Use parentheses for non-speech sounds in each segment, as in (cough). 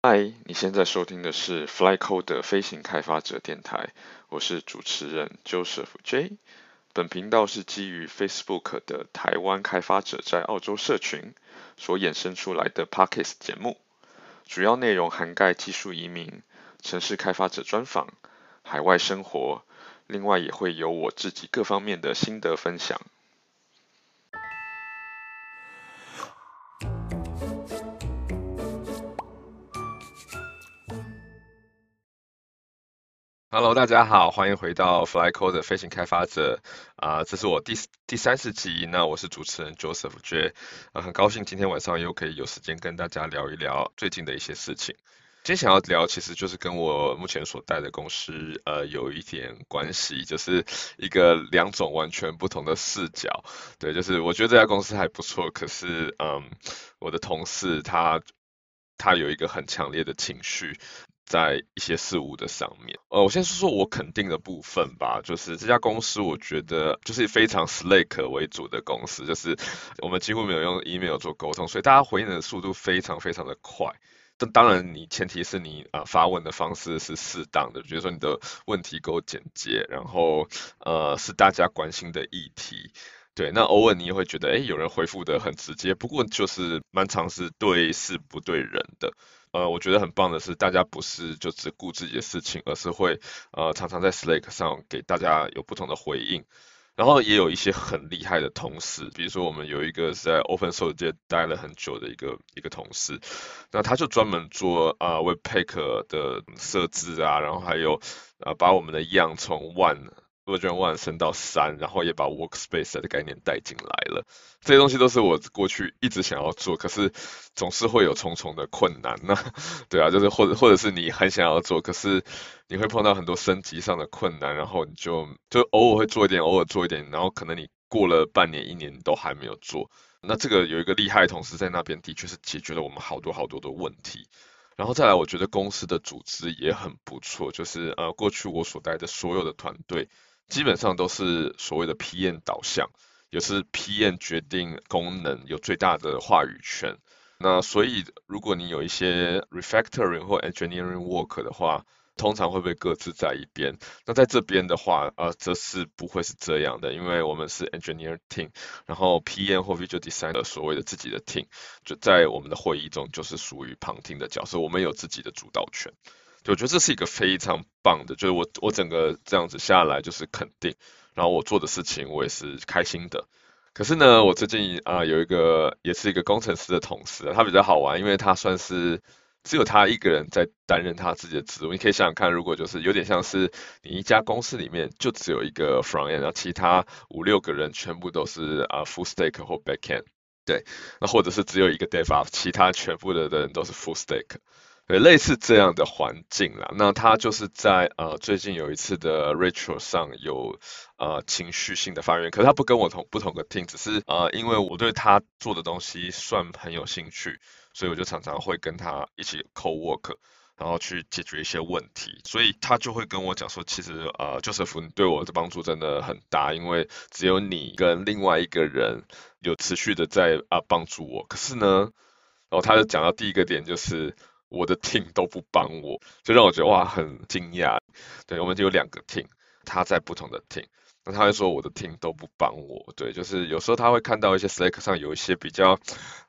嗨，你现在收听的是 FlyCoder 飞行开发者电台，我是主持人 Joseph J。本频道是基于 Facebook 的台湾开发者在澳洲社群所衍生出来的 Podcast 节目，主要内容涵盖技术移民、城市开发者专访、海外生活，另外也会有我自己各方面的心得分享。Hello，大家好，欢迎回到 Flycode 飞行开发者啊、这是我第第三十集，那我是主持人 Joseph J，啊，很高兴今天晚上又可以有时间跟大家聊一聊最近的一些事情。今天想要聊，其实就是跟我目前所带的公司呃有一点关系，就是一个两种完全不同的视角。对，就是我觉得这家公司还不错，可是嗯，我的同事他他有一个很强烈的情绪。在一些事物的上面，呃，我先说说我肯定的部分吧，就是这家公司，我觉得就是非常 Slack 为主的公司，就是我们几乎没有用 email 做沟通，所以大家回应的速度非常非常的快。但当然，你前提是你啊、呃、发问的方式是适当的，比如说你的问题够简洁，然后呃是大家关心的议题，对，那偶尔你也会觉得，哎，有人回复的很直接，不过就是蛮常是对事不对人的。呃，我觉得很棒的是，大家不是就只顾自己的事情，而是会呃常常在 Slack 上给大家有不同的回应。然后也有一些很厉害的同事，比如说我们有一个是在 Open Source 界待了很久的一个一个同事，那他就专门做啊、呃、Webpack 的设置啊，然后还有啊、把我们的样从 One。Version One 升到三，然后也把 Workspace 的概念带进来了。这些东西都是我过去一直想要做，可是总是会有重重的困难。那 (laughs) 对啊，就是或者或者是你很想要做，可是你会碰到很多升级上的困难，然后你就就偶尔会做一点，偶尔做一点，然后可能你过了半年、一年都还没有做。那这个有一个厉害的同事在那边，的确是解决了我们好多好多的问题。然后再来，我觉得公司的组织也很不错，就是呃，过去我所带的所有的团队。基本上都是所谓的 PM 导向，也是 PM 决定功能，有最大的话语权。那所以如果你有一些 refactoring 或 engineering work 的话，通常会被搁置在一边。那在这边的话，呃，这是不会是这样的，因为我们是 engineering team，然后 PM 或 visual designer 所谓的自己的 team，就在我们的会议中就是属于旁听的角色，我们有自己的主导权。我觉得这是一个非常棒的，就是我我整个这样子下来就是肯定，然后我做的事情我也是开心的。可是呢，我最近啊、有一个也是一个工程师的同事，他比较好玩，因为他算是只有他一个人在担任他自己的职务。你可以想想看，如果就是有点像是你一家公司里面就只有一个 front end，然后其他五六个人全部都是啊、full stack 或 back end，对，那或者是只有一个 dev up，其他全部的人都是 full stack。对，类似这样的环境啦，那他就是在呃最近有一次的 retro 上有呃情绪性的发言，可是他不跟我同不同个 team，只是呃因为我对他做的东西算很有兴趣，所以我就常常会跟他一起 co work，然后去解决一些问题，所以他就会跟我讲说，其实呃 Joseph 你对我的帮助真的很大，因为只有你跟另外一个人有持续的在啊帮助我，可是呢，然后他就讲到第一个点就是。我的 team 都不帮我，就让我觉得哇很惊讶。对，我们就有两个 team，他在不同的 team，那他会说我的 team 都不帮我。对，就是有时候他会看到一些 Slack 上有一些比较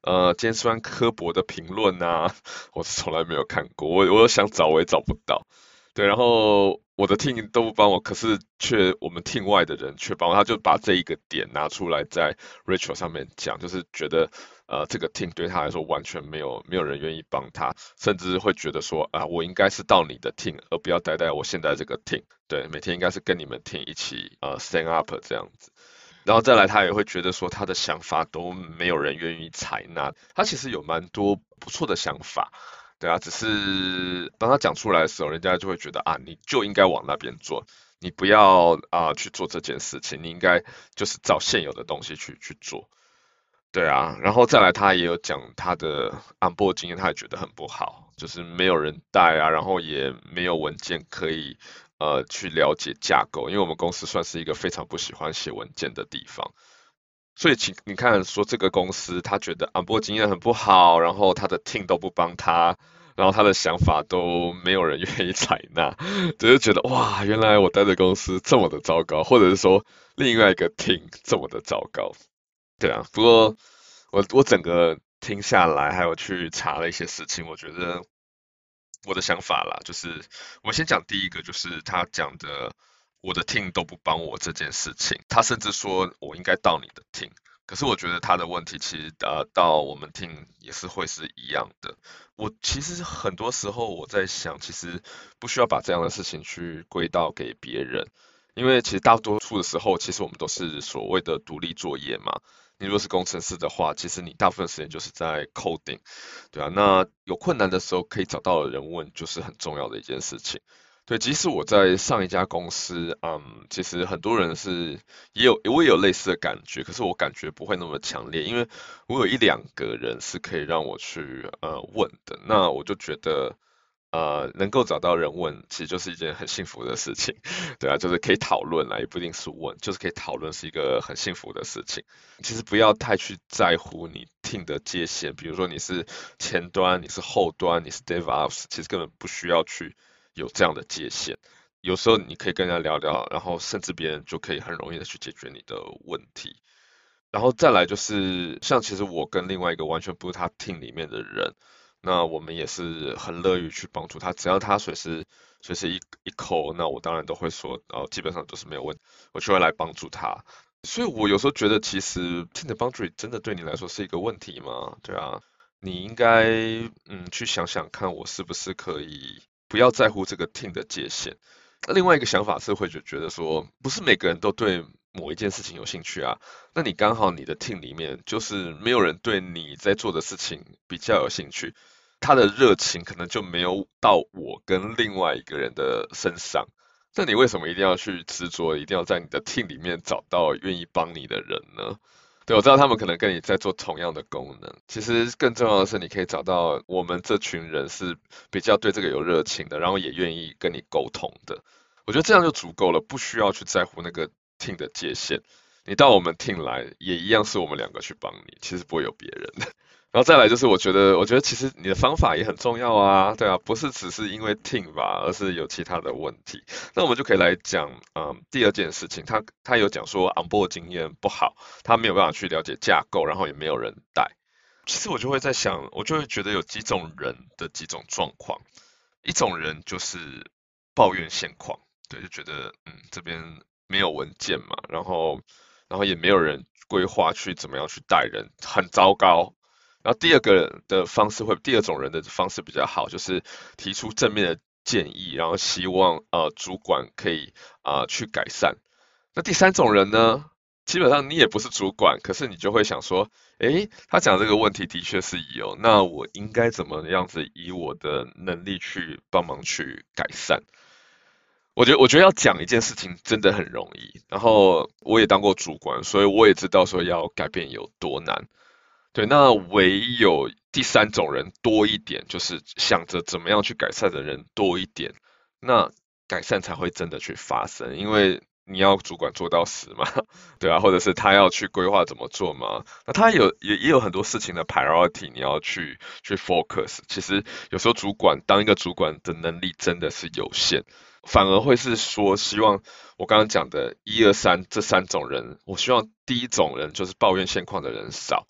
呃尖酸刻薄的评论啊，我是从来没有看过，我我想找我也找不到。对，然后我的 team 都不帮我，可是却我们 team 外的人却帮我，他就把这一个点拿出来在 Rachel 上面讲，就是觉得。呃，这个 team 对他来说完全没有没有人愿意帮他，甚至会觉得说啊，我应该是到你的 team，而不要待在我现在这个 team。对，每天应该是跟你们 team 一起呃 stand up 这样子。然后再来，他也会觉得说他的想法都没有人愿意采纳。他其实有蛮多不错的想法，对啊，只是当他讲出来的时候，人家就会觉得啊，你就应该往那边做，你不要啊、去做这件事情，你应该就是照现有的东西去去做。对啊，然后再来，他也有讲他的 onboard 经验，他也觉得很不好，就是没有人带啊，然后也没有文件可以呃去了解架构，因为我们公司算是一个非常不喜欢写文件的地方，所以请你看说这个公司他觉得 onboard 经验很不好，然后他的 team 都不帮他，然后他的想法都没有人愿意采纳，只是觉得哇，原来我待的公司这么的糟糕，或者是说另外一个 team 这么的糟糕，对啊。不过我我整个听下来，还有去查了一些事情，我觉得我的想法啦，就是我先讲第一个，就是他讲的我的 team 都不帮我这件事情，他甚至说我应该到你的 team。可是我觉得他的问题其实呃到我们听也是会是一样的。我其实很多时候我在想，其实不需要把这样的事情去归到给别人，因为其实大多数的时候，其实我们都是所谓的独立作业嘛。你如果是工程师的话，其实你大部分时间就是在 coding，对啊。那有困难的时候可以找到的人问，就是很重要的一件事情。对，即使我在上一家公司，嗯，其实很多人是也有，我也有类似的感觉，可是我感觉不会那么强烈，因为我有一两个人是可以让我去呃问的，那我就觉得呃能够找到人问，其实就是一件很幸福的事情，对啊，就是可以讨论啦，也不一定是问，就是可以讨论是一个很幸福的事情。其实不要太去在乎你 team 的界限，比如说你是前端，你是后端，你是 DevOps，其实根本不需要去。有这样的界限，有时候你可以跟人家聊聊，然后甚至别人就可以很容易的去解决你的问题。然后再来就是，像其实我跟另外一个完全不是他 team 里面的人，那我们也是很乐于去帮助他，只要他随时随时一一口那我当然都会说，然后基本上都是没有问，我就会来帮助他。所以我有时候觉得，其实 team 的 boundary 真的对你来说是一个问题吗？对啊，你应该嗯去想想看，我是不是可以。不要在乎这个 team 的界限。另外一个想法是会觉觉得说，不是每个人都对某一件事情有兴趣啊。那你刚好你的 team 里面就是没有人对你在做的事情比较有兴趣，他的热情可能就没有到我跟另外一个人的身上。那你为什么一定要去执着，一定要在你的 team 里面找到愿意帮你的人呢？对，我知道他们可能跟你在做同样的功能，其实更重要的是，你可以找到我们这群人是比较对这个有热情的，然后也愿意跟你沟通的。我觉得这样就足够了，不需要去在乎那个 team 的界限。你到我们 team 来，也一样是我们两个去帮你，其实不会有别人的。然后再来就是，我觉得，我觉得其实你的方法也很重要啊，对啊，不是只是因为 team 吧，而是有其他的问题。那我们就可以来讲，嗯，第二件事情，他他有讲说 onboard 经验不好，他没有办法去了解架构，然后也没有人带。其实我就会在想，我就会觉得有几种人的几种状况，一种人就是抱怨现况，对，就觉得嗯这边没有文件嘛，然后然后也没有人规划去怎么样去带人，很糟糕。然后第二个的方式会，第二种人的方式比较好，就是提出正面的建议，然后希望呃主管可以啊、去改善。那第三种人呢，基本上你也不是主管，可是你就会想说，诶，他讲这个问题的确是有，那我应该怎么样子以我的能力去帮忙去改善？我觉得我觉得要讲一件事情真的很容易，然后我也当过主管，所以我也知道说要改变有多难。对，那唯有第三种人多一点，就是想着怎么样去改善的人多一点，那改善才会真的去发生。因为你要主管做到死嘛，对啊，或者是他要去规划怎么做嘛，那他有也也有很多事情的 priority 你要去去 focus。其实有时候主管当一个主管的能力真的是有限，反而会是说希望我刚刚讲的一二三这三种人，我希望第一种人就是抱怨现况的人少。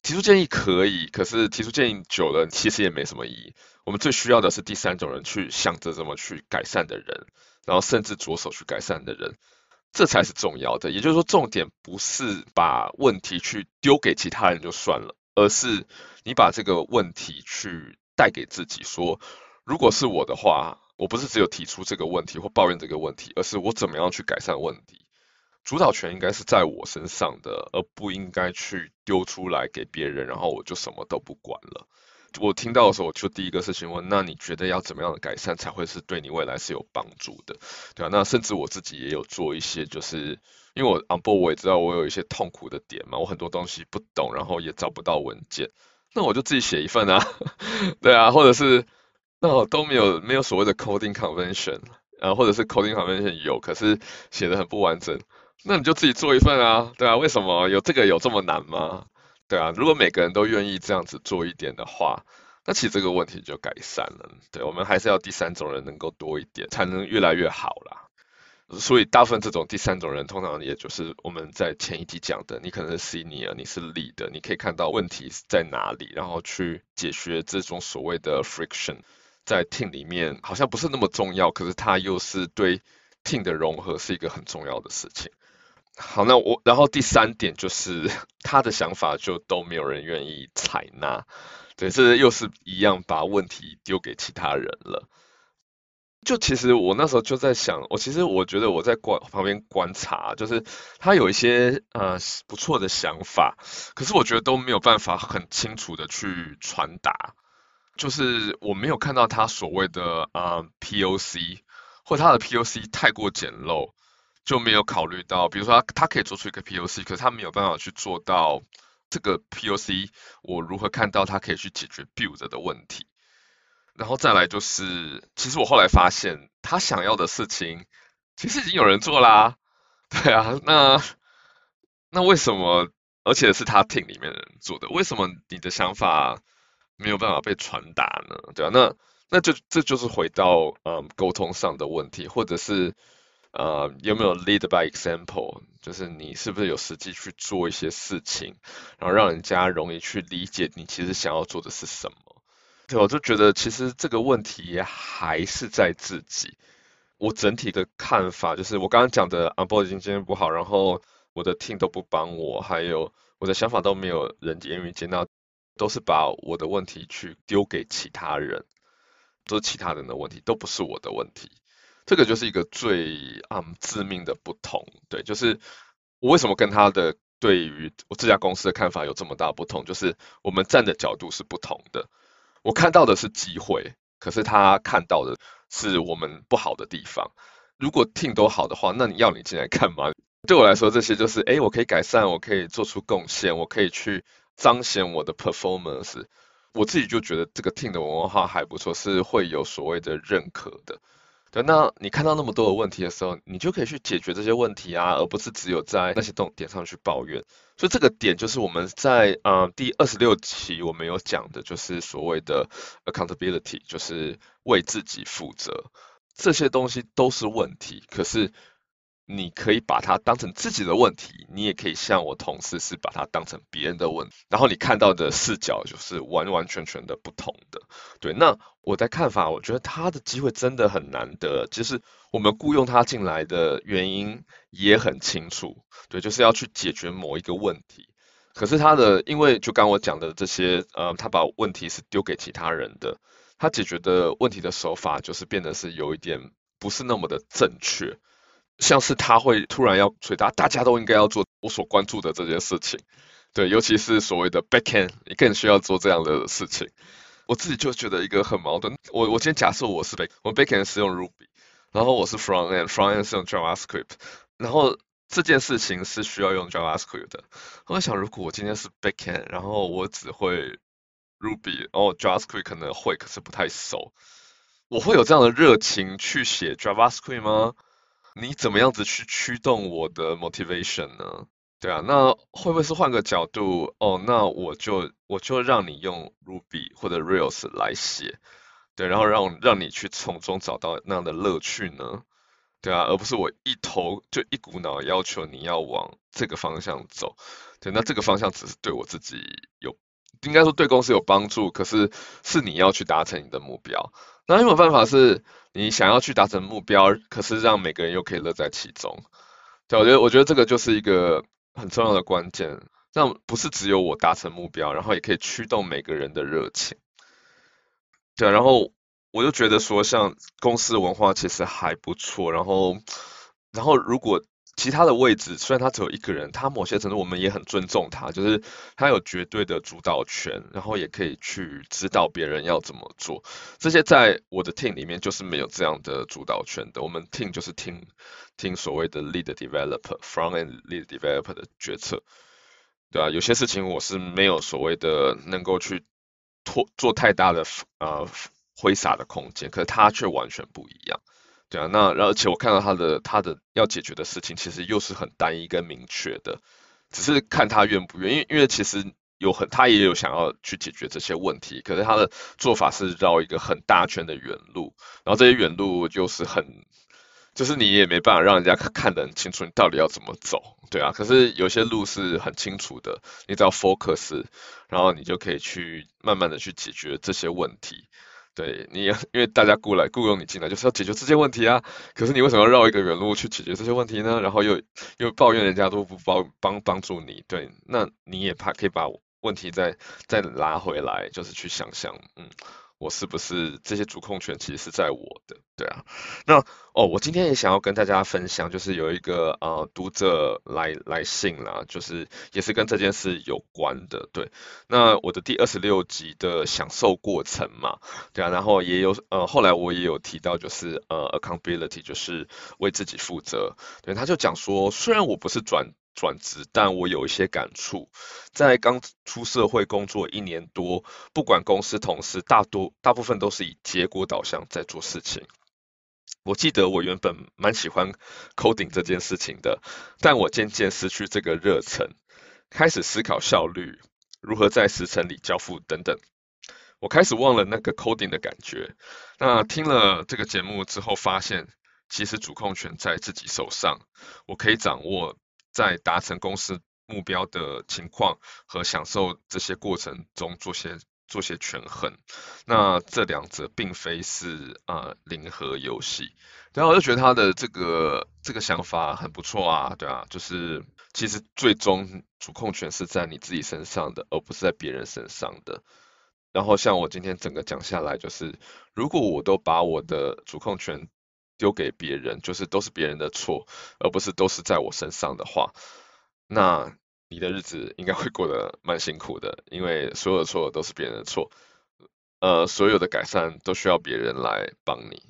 提出建议可以，可是提出建议久了，其实也没什么意义。我们最需要的是第三种人，去想着怎么去改善的人，然后甚至着手去改善的人，这才是重要的。也就是说，重点不是把问题去丢给其他人就算了，而是你把这个问题去带给自己，说，如果是我的话，我不是只有提出这个问题或抱怨这个问题，而是我怎么样去改善问题。主导权应该是在我身上的，而不应该去丢出来给别人，然后我就什么都不管了。我听到的时候，我就第一个事情问：那你觉得要怎么样的改善才会是对你未来是有帮助的？对啊，那甚至我自己也有做一些，就是因为我 on board 我也知道我有一些痛苦的点嘛，我很多东西不懂，然后也找不到文件，那我就自己写一份啊，(laughs) 对啊，或者是 (laughs) 那我都没有没有所谓的 coding convention，然啊，或者是 coding convention 有，可是写的很不完整。那你就自己做一份啊，对啊，为什么有这个有这么难吗？对啊，如果每个人都愿意这样子做一点的话，那其实这个问题就改善了。对，我们还是要第三种人能够多一点，才能越来越好啦。所以大部分这种第三种人，通常也就是我们在前一集讲的，你可能是 senior，你是 lead，你可以看到问题在哪里，然后去解决这种所谓的 friction，在 team 里面好像不是那么重要，可是它又是对 team 的融合是一个很重要的事情。好，那我然后第三点就是 (laughs) 他的想法就都没有人愿意采纳，对，这又是一样把问题丢给其他人了。就其实我那时候就在想，我其实我觉得我在观旁边观察，就是他有一些呃不错的想法，可是我觉得都没有办法很清楚的去传达，就是我没有看到他所谓的呃 POC，或他的 POC 太过简陋，就没有考虑到，比如说他他可以做出一个 POC，可是他没有办法去做到这个 POC，我如何看到他可以去解决 build 的问题。然后再来就是，其实我后来发现，他想要的事情其实已经有人做啦，(laughs) 对啊，那那为什么，而且是他 team 里面的人做的，为什么你的想法没有办法被传达呢？对啊，那那就这就是回到嗯沟通上的问题，或者是呃有没有 lead by example，就是你是不是有实际去做一些事情，然后让人家容易去理解你其实想要做的是什么。对，我就觉得其实这个问题还是在自己。我整体的看法就是，我刚刚讲的 onboarding 经验不好，然后我的 team 都不帮我，还有我的想法都没有人愿意接纳，都是把我的问题去丢给其他人，都是其他人的问题，都不是我的问题。这个就是一个最嗯致命的不同。对，就是我为什么跟他的对于我这家公司的看法有这么大不同，就是我们站的角度是不同的。我看到的是机会，可是他看到的是我们不好的地方。如果 team 都好的话，那你要你进来干嘛？对我来说，这些就是，哎，我可以改善，我可以做出贡献，我可以去彰显我的 performance。我自己就觉得这个 team 的文化还不错，是会有所谓的认可的。对，那你看到那么多的问题的时候，你就可以去解决这些问题啊，而不是只有在那些动点上去抱怨。所以这个点就是我们在啊、第二十六期我们有讲的，就是所谓的 accountability，就是为自己负责。这些东西都是问题，可是。你可以把它当成自己的问题，你也可以像我同事是把它当成别人的问题，然后你看到的视角就是完完全全的不同的。对，那我的看法，我觉得他的机会真的很难得，就是我们雇佣他进来的原因也很清楚，对，就是要去解决某一个问题。可是他的，因为就刚我讲的这些，呃，他把问题是丢给其他人的，他解决的问题的手法就是变得是有一点不是那么的正确。像是他会突然要回答，大家都应该要做我所关注的这件事情，对，尤其是所谓的 backend，你更需要做这样的事情。我自己就觉得一个很矛盾。我我今天假设我是 back，我 backend 是用 Ruby，然后我是 frontend，frontend 是用 JavaScript，然后这件事情是需要用 JavaScript 的。我在想，如果我今天是 backend，然后我只会 Ruby，然后 JavaScript 可能会，可是不太熟，我会有这样的热情去写 JavaScript 吗？你怎么样子去驱动我的 motivation 呢？对啊，那会不会是换个角度？哦，那我就我就让你用 Ruby 或者 Rails 来写，对，然后让让你去从中找到那样的乐趣呢？对啊，而不是我一头就一股脑要求你要往这个方向走。对，那这个方向只是对我自己有，应该说对公司有帮助，可是是你要去达成你的目标。那有没有办法是？你想要去达成目标，可是让每个人又可以乐在其中。对，我觉得，我觉得这个就是一个很重要的关键，让不是只有我达成目标，然后也可以驱动每个人的热情。对，然后我就觉得说，像公司的文化其实还不错，然后，然后如果。其他的位置虽然他只有一个人，他某些程度我们也很尊重他，就是他有绝对的主导权，然后也可以去指导别人要怎么做。这些在我的 team 里面就是没有这样的主导权的，我们 team 就是听听所谓的 lead developer front end lead developer 的决策，对啊，有些事情我是没有所谓的能够去拖做太大的呃挥洒的空间，可是他却完全不一样。对啊，那而且我看到他的他的要解决的事情，其实又是很单一跟明确的，只是看他愿不愿意。因为因为其实有很他也有想要去解决这些问题，可是他的做法是绕一个很大圈的远路，然后这些远路就是很，就是你也没办法让人家看看得很清楚你到底要怎么走，对啊，可是有些路是很清楚的，你只要 focus，然后你就可以去慢慢的去解决这些问题。对你，因为大家雇来雇佣你进来就是要解决这些问题啊，可是你为什么要绕一个远路去解决这些问题呢？然后又又抱怨人家都不帮帮帮助你，对，那你也怕可以把问题再再拉回来，就是去想想，嗯。我是不是这些主控权其实是在我的？对啊，那哦，我今天也想要跟大家分享，就是有一个呃读者来来信啦，就是也是跟这件事有关的。对，那我的第二十六集的享受过程嘛，对啊，然后也有呃后来我也有提到，就是呃 accountability 就是为自己负责。对，他就讲说，虽然我不是转。转职，但我有一些感触。在刚出社会工作一年多，不管公司同事，大多大部分都是以结果导向在做事情。我记得我原本蛮喜欢 coding 这件事情的，但我渐渐失去这个热忱，开始思考效率，如何在时程里交付等等。我开始忘了那个 coding 的感觉。那听了这个节目之后，发现其实主控权在自己手上，我可以掌握。在达成公司目标的情况和享受这些过程中做些做些权衡，那这两者并非是啊、零和游戏。然后我就觉得他的这个这个想法很不错啊，对啊，就是其实最终主控权是在你自己身上的，而不是在别人身上的。然后像我今天整个讲下来，就是如果我都把我的主控权丢给别人，就是都是别人的错，而不是都是在我身上的话，那你的日子应该会过得蛮辛苦的，因为所有的错都是别人的错，呃，所有的改善都需要别人来帮你，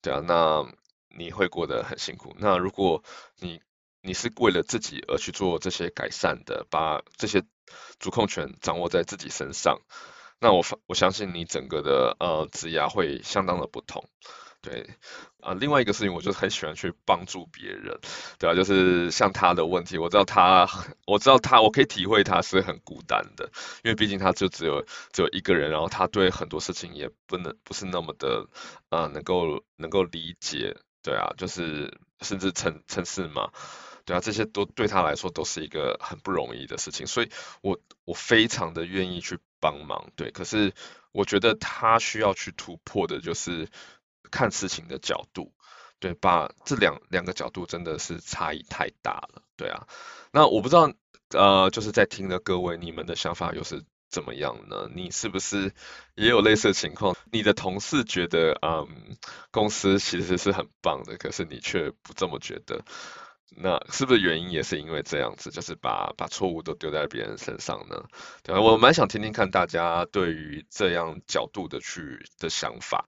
对啊，那你会过得很辛苦。那如果你你是为了自己而去做这些改善的，把这些主控权掌握在自己身上，那我我相信你整个的呃职涯会相当的不同。对，啊，另外一个事情，我就很喜欢去帮助别人，对啊，就是像他的问题，我知道他，我知道他，我可以体会他是很孤单的，因为毕竟他就只有只有一个人，然后他对很多事情也不能不是那么的，啊，能够能够理解，对啊，就是甚至城城市嘛，对啊，这些都对他来说都是一个很不容易的事情，所以我我非常的愿意去帮忙，对，可是我觉得他需要去突破的就是。看事情的角度，对，把这两两个角度真的是差异太大了，对啊。那我不知道，呃，就是在听的各位，你们的想法又是怎么样呢？你是不是也有类似的情况？你的同事觉得，嗯，公司其实是很棒的，可是你却不这么觉得，那是不是原因也是因为这样子，就是把把错误都丢在别人身上呢？对，我蛮想听听看大家对于这样角度的去的想法。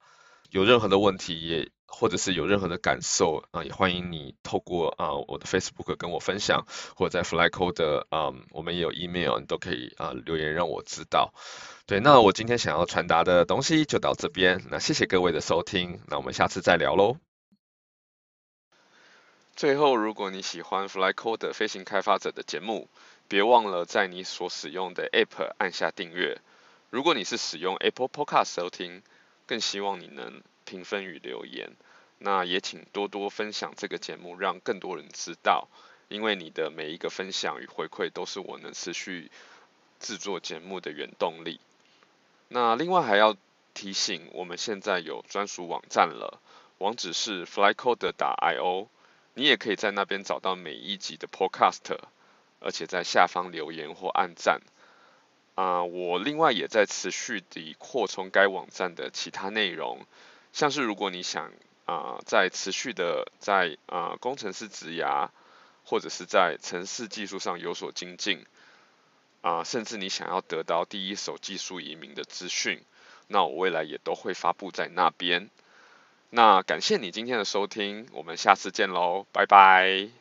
有任何的问题也或者是有任何的感受啊，也欢迎你透过啊我的 Facebook 跟我分享，或者在 FlyCode 的啊我们也有 email，你都可以啊留言让我知道。对，那我今天想要传达的东西就到这边，那谢谢各位的收听，那我们下次再聊喽。最后，如果你喜欢 FlyCode 飞行开发者的节目，别忘了在你所使用的 App 按下订阅。如果你是使用 Apple Podcast 收听，更希望你能评分与留言，那也请多多分享这个节目，让更多人知道。因为你的每一个分享与回馈，都是我能持续制作节目的原动力。那另外还要提醒，我们现在有专属网站了，网址是 flycode.io，你也可以在那边找到每一集的 Podcast，而且在下方留言或按赞。啊，我另外也在持续地扩充该网站的其他内容，像是如果你想啊，在持续的在啊工程师职涯，或者是在城市技术上有所精进，啊，甚至你想要得到第一手技术移民的资讯，那我未来也都会发布在那边。那感谢你今天的收听，我们下次见喽，拜拜。